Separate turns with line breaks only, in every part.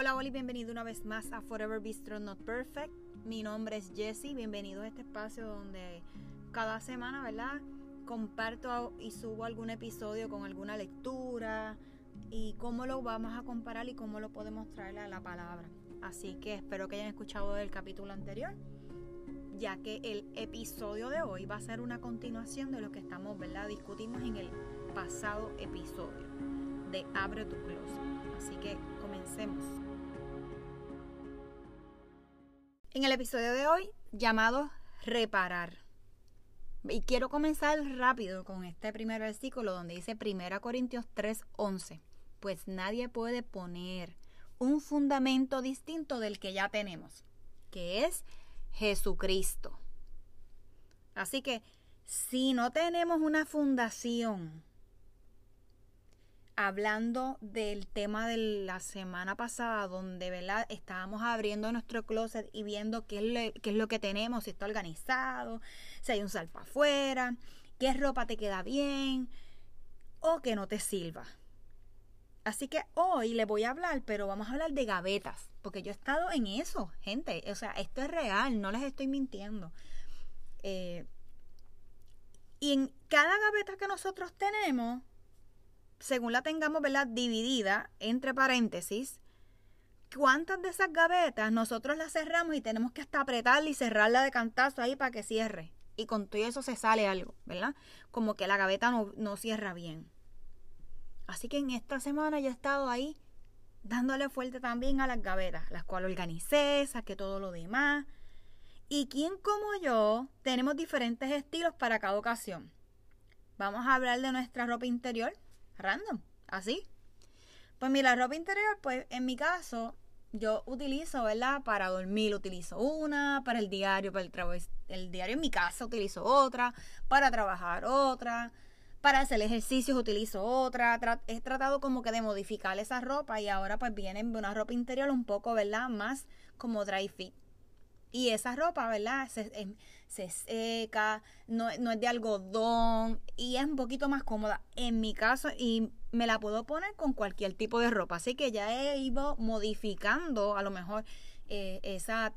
Hola, hola y bienvenido una vez más a Forever Bistro Not Perfect. Mi nombre es Jessie, bienvenido a este espacio donde cada semana, ¿verdad? Comparto y subo algún episodio con alguna lectura y cómo lo vamos a comparar y cómo lo podemos traer a la palabra. Así que espero que hayan escuchado el capítulo anterior, ya que el episodio de hoy va a ser una continuación de lo que estamos, ¿verdad? Discutimos en el pasado episodio de Abre tu Closet. Así que comencemos. En el episodio de hoy, llamado Reparar. Y quiero comenzar rápido con este primer versículo donde dice 1 Corintios 3:11. Pues nadie puede poner un fundamento distinto del que ya tenemos, que es Jesucristo. Así que si no tenemos una fundación, hablando del tema de la semana pasada, donde ¿verdad? estábamos abriendo nuestro closet y viendo qué es, lo, qué es lo que tenemos, si está organizado, si hay un salpa afuera, qué ropa te queda bien o que no te sirva. Así que hoy le voy a hablar, pero vamos a hablar de gavetas, porque yo he estado en eso, gente. O sea, esto es real, no les estoy mintiendo. Eh, y en cada gaveta que nosotros tenemos, según la tengamos, ¿verdad? Dividida entre paréntesis, ¿cuántas de esas gavetas nosotros las cerramos y tenemos que hasta apretarla y cerrarla de cantazo ahí para que cierre? Y con todo eso se sale algo, ¿verdad? Como que la gaveta no, no cierra bien. Así que en esta semana yo he estado ahí dándole fuerte también a las gavetas, las cuales organicé, saqué todo lo demás. Y quien como yo tenemos diferentes estilos para cada ocasión. Vamos a hablar de nuestra ropa interior, random, así. Pues mira, ropa interior, pues en mi caso, yo utilizo, ¿verdad? Para dormir utilizo una, para el diario, para el trabajo, el diario en mi casa utilizo otra, para trabajar otra, para hacer ejercicios utilizo otra. he tratado como que de modificar esa ropa y ahora pues viene una ropa interior un poco, ¿verdad? Más como dry fit. Y esa ropa, ¿verdad? Se, em, seca, no, es de algodón y es un poquito más cómoda en mi caso y me la puedo poner con cualquier tipo de ropa. Así que ya he ido modificando a lo mejor eh, esa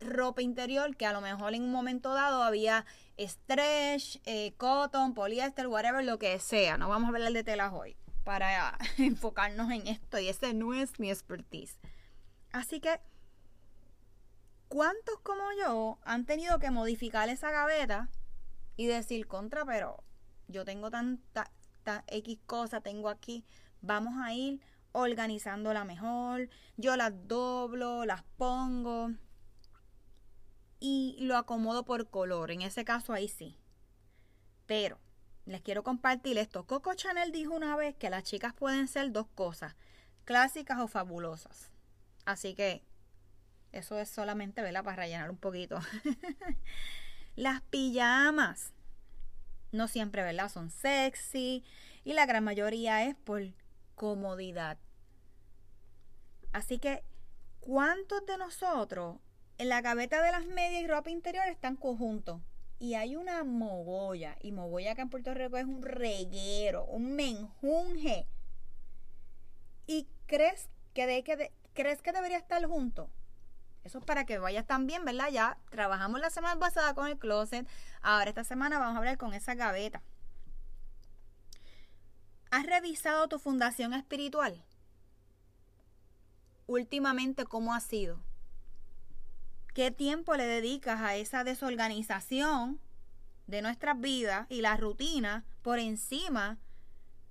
ropa interior que a lo mejor en un momento dado había stretch, eh, cotton, poliéster, whatever, lo que sea. No vamos a hablar de telas hoy para enfocarnos en esto y ese no es mi expertise. Así que ¿Cuántos como yo han tenido que modificar esa gaveta y decir contra, pero yo tengo tanta, X cosa, tengo aquí, vamos a ir organizándola mejor, yo las doblo, las pongo y lo acomodo por color, en ese caso ahí sí. Pero les quiero compartir esto. Coco Chanel dijo una vez que las chicas pueden ser dos cosas, clásicas o fabulosas. Así que eso es solamente, ¿verdad? Para rellenar un poquito. Las pijamas. No siempre, ¿verdad? Son sexy. Y la gran mayoría es por comodidad. Así que, ¿cuántos de nosotros en la gaveta de las medias y ropa interior están conjuntos? Y hay una mogolla. Y mogolla que en Puerto Rico es un reguero, un menjunje. ¿Y crees que, de, que crees que debería estar junto? Eso es para que vayas también, ¿verdad? Ya trabajamos la semana pasada con el closet. Ahora esta semana vamos a hablar con esa gaveta. ¿Has revisado tu fundación espiritual? Últimamente, ¿cómo ha sido? ¿Qué tiempo le dedicas a esa desorganización de nuestras vidas y la rutina por encima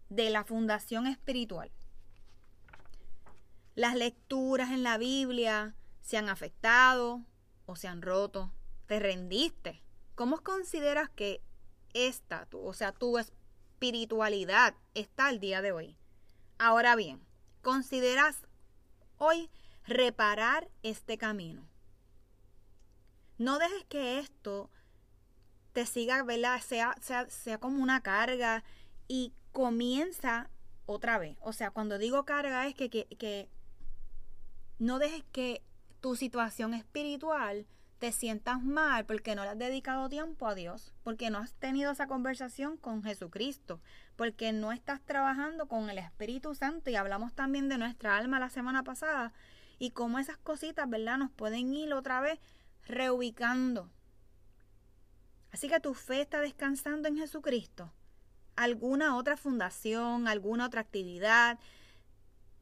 de la fundación espiritual? Las lecturas en la Biblia, se han afectado o se han roto. Te rendiste. ¿Cómo consideras que esta, o sea, tu espiritualidad está al día de hoy? Ahora bien, ¿consideras hoy reparar este camino? No dejes que esto te siga, ¿verdad? Sea, sea, sea como una carga y comienza otra vez. O sea, cuando digo carga es que, que, que no dejes que tu situación espiritual te sientas mal porque no le has dedicado tiempo a Dios, porque no has tenido esa conversación con Jesucristo, porque no estás trabajando con el Espíritu Santo y hablamos también de nuestra alma la semana pasada y cómo esas cositas, ¿verdad? Nos pueden ir otra vez reubicando. Así que tu fe está descansando en Jesucristo. Alguna otra fundación, alguna otra actividad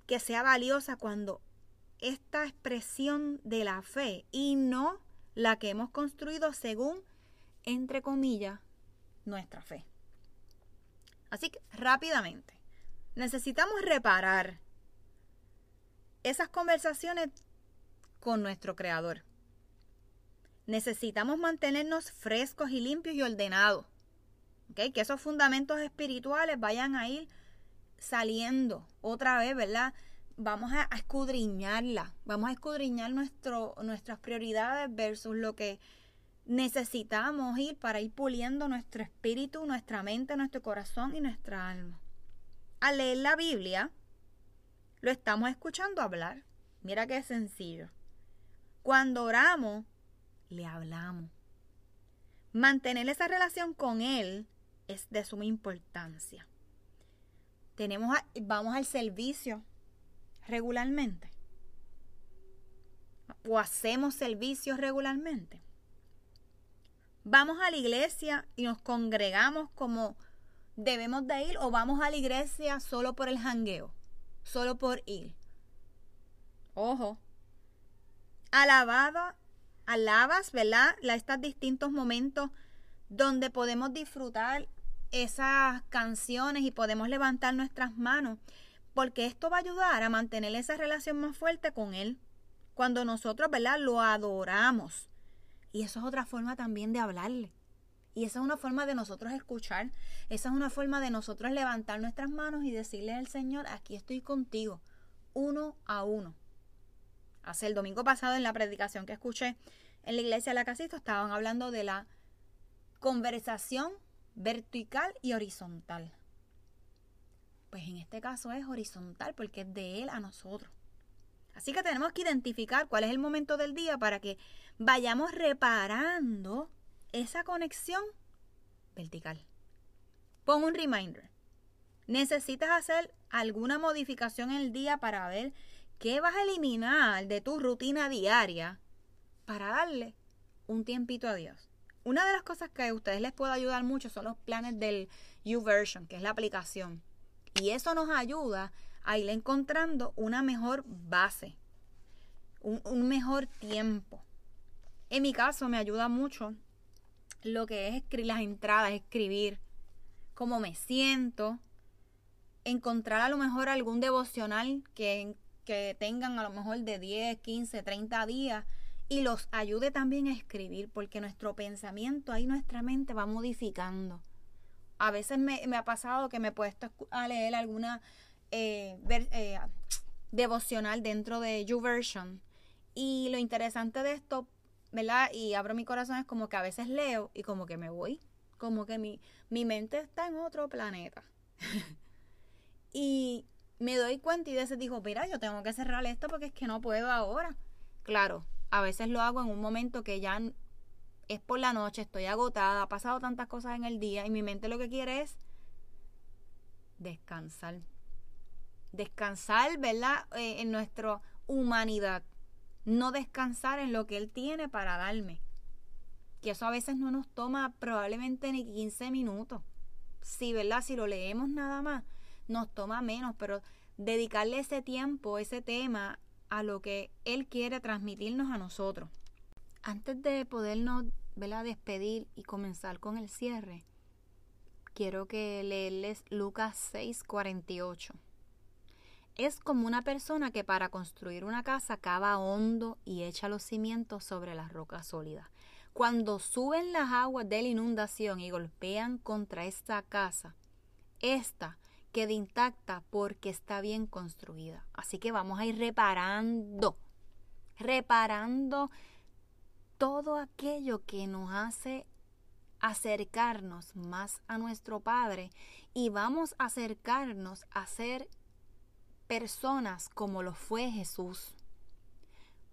que sea valiosa cuando esta expresión de la fe y no la que hemos construido según, entre comillas, nuestra fe. Así que rápidamente, necesitamos reparar esas conversaciones con nuestro Creador. Necesitamos mantenernos frescos y limpios y ordenados. Que esos fundamentos espirituales vayan a ir saliendo otra vez, ¿verdad? Vamos a, escudriñarla, vamos a escudriñar nuestras prioridades versus lo que necesitamos ir para ir puliendo nuestro espíritu, nuestra mente, nuestro corazón y nuestra alma. Al leer la Biblia, lo estamos escuchando hablar. Mira qué sencillo. Cuando oramos, le hablamos. Mantener esa relación con Él es de suma importancia. Tenemos vamos al servicio regularmente. O hacemos servicios regularmente. Vamos a la iglesia y nos congregamos como debemos de ir o vamos a la iglesia solo por el jangueo, solo por ir. Ojo. Alabado, alabas, ¿verdad? Estos distintos momentos donde podemos disfrutar esas canciones y podemos levantar nuestras manos, porque esto va a ayudar a mantener esa relación más fuerte con Él. Cuando nosotros, ¿verdad? Lo adoramos. Y eso es otra forma también de hablarle. Y esa es una forma de nosotros escuchar. Esa es una forma de nosotros levantar nuestras manos y decirle al Señor, aquí estoy contigo, uno a uno. Hace el domingo pasado en la predicación que escuché en la iglesia de la casita estaban hablando de la conversación vertical y horizontal. Pues en este caso es horizontal porque es de Él a nosotros. Así que tenemos que identificar cuál es el momento del día para que vayamos reparando esa conexión vertical. Pon un reminder. Necesitas hacer alguna modificación en el día para ver qué vas a eliminar de tu rutina diaria para darle un tiempito a Dios. Una de las cosas que a ustedes les puede ayudar mucho son los planes del YouVersion, que es la aplicación. Y eso nos ayuda a ir encontrando una mejor base, un, mejor tiempo. En mi caso me ayuda mucho lo que es escribir las entradas, escribir cómo me siento, encontrar a lo mejor algún devocional que, que tengan a lo mejor de 10, 15, 30 días y los ayude también a escribir, porque nuestro pensamiento, ahí nuestra mente va modificando. A veces me, ha pasado que me he puesto a leer alguna eh, eh, devocional dentro de YouVersion. Y lo interesante de esto, ¿verdad? Y abro mi corazón es como que a veces leo y como que me voy. Como que mi, mi mente está en otro planeta. y me doy cuenta y de ese dijo, mira, yo tengo que cerrar esto porque es que no puedo ahora. Claro, a veces lo hago en un momento que ya es por la noche, estoy agotada, ha pasado tantas cosas en el día y mi mente lo que quiere es descansar. Descansar, ¿verdad? Eh, en nuestra humanidad. No descansar en lo que Él tiene para darme. Que eso a veces no nos toma probablemente ni 15 minutos. Sí, ¿verdad? Si lo leemos nada más, nos toma menos, pero dedicarle ese tiempo, ese tema, a lo que Él quiere transmitirnos a nosotros. Antes de podernos despedir y comenzar con el cierre, quiero que leerles Lucas 6:48. Es como una persona que para construir una casa cava hondo y echa los cimientos sobre las rocas sólidas. Cuando suben las aguas de la inundación y golpean contra esta casa, esta quede intacta porque está bien construida. Así que vamos a ir reparando, reparando todo aquello que nos hace acercarnos más a nuestro Padre y vamos a acercarnos a ser personas como lo fue Jesús.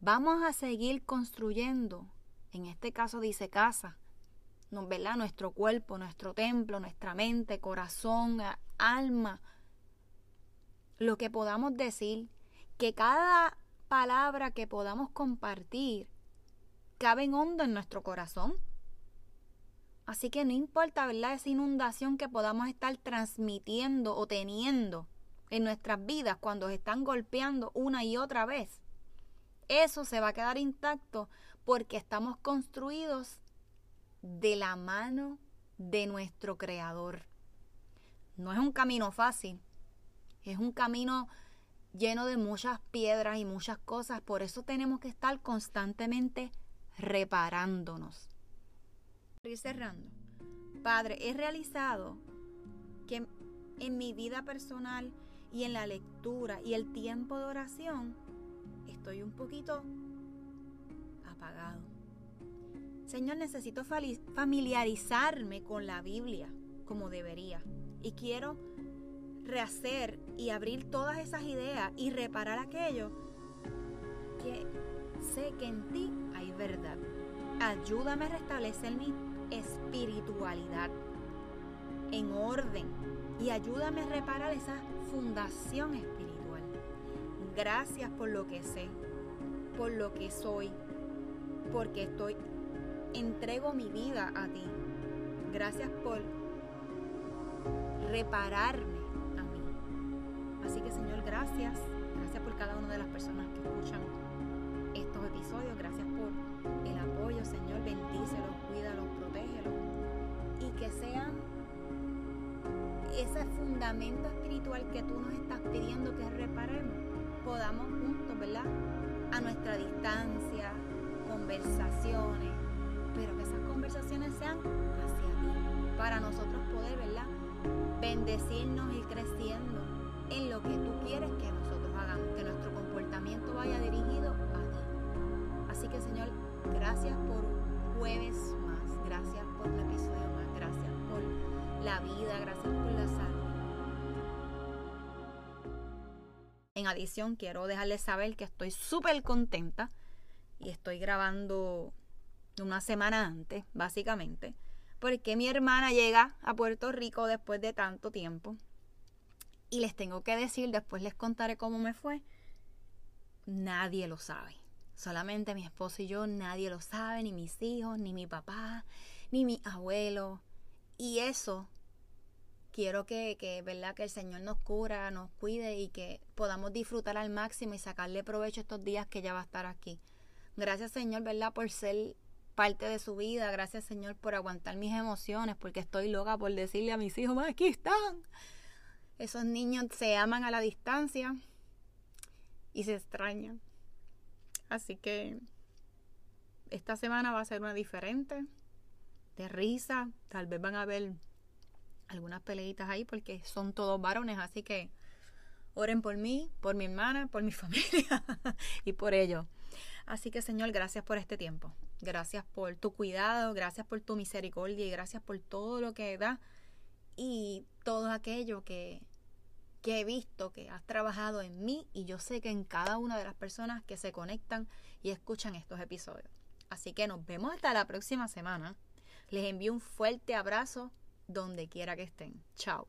Vamos a seguir construyendo En este caso dice casa, ¿no, ¿verdad? Nuestro cuerpo, nuestro templo, nuestra mente, corazón, alma. Lo que podamos decir, que cada palabra que podamos compartir cabe en hondo en nuestro corazón. Así que no importa, ¿verdad? Esa inundación que podamos estar transmitiendo o teniendo en nuestras vidas cuando están golpeando una y otra vez. Eso se va a quedar intacto porque estamos construidos de la mano de nuestro Creador. No es un camino fácil, es un camino lleno de muchas piedras y muchas cosas, por eso tenemos que estar constantemente reparándonos. Padre, he realizado que en mi vida personal y en la lectura y el tiempo de oración estoy un poquito apagado. Señor, necesito familiarizarme con la Biblia como debería. Y quiero rehacer y abrir todas esas ideas y reparar aquello que sé que en ti hay verdad. Ayúdame a restablecer mi espiritualidad en orden y ayúdame a reparar esa fundación espiritual. Gracias por lo que sé, por lo que soy, porque estoy, entrego mi vida a ti. Gracias por repararme a mí. Así que Señor, gracias. Gracias por cada una de las personas que escuchan estos episodios. Gracias por el apoyo, Señor. Bendícelos, cuídalos, protégelos. Y que sean ese fundamento espiritual que tú nos estás pidiendo que reparemos, podamos juntos, ¿verdad? A nuestra distancia, conversaciones, pero que esas conversaciones sean hacia ti, para nosotros poder, ¿verdad? Bendecirnos y creciendo en lo que tú quieres que nosotros hagamos, que nuestro comportamiento vaya dirigido que Señor, gracias por jueves más, gracias por un episodio más, gracias por la vida, gracias por la salud. En adición, quiero dejarles saber que estoy súper contenta y estoy grabando una semana antes, básicamente, porque mi hermana llega a Puerto Rico después de tanto tiempo. Y les tengo que decir, después les contaré cómo me fue. Nadie lo sabe. Solamente mi esposo y yo, nadie lo sabe, ni mis hijos, ni mi papá, ni mi abuelo. Y eso quiero que, que, ¿verdad? que el Señor nos cura, nos cuide y que podamos disfrutar al máximo y sacarle provecho estos días que ella va a estar aquí. Gracias Señor, ¿verdad? Por ser parte de su vida. Gracias Señor por aguantar mis emociones, porque estoy loca por decirle a mis hijos, aquí están. Esos niños se aman a la distancia y se extrañan. Así que esta semana va a ser una diferente, de risa. Tal vez van a ver algunas peleitas ahí porque son todos varones, así que oren por mí, por mi hermana, por mi familia y por ellos. Así que Señor, gracias por este tiempo. Gracias por tu cuidado, gracias por tu misericordia y gracias por todo lo que da y todo aquello que, que he visto que has trabajado en mí y yo sé que en cada una de las personas que se conectan y escuchan estos episodios. Así que nos vemos hasta la próxima semana. Les envío un fuerte abrazo donde quiera que estén. Chao.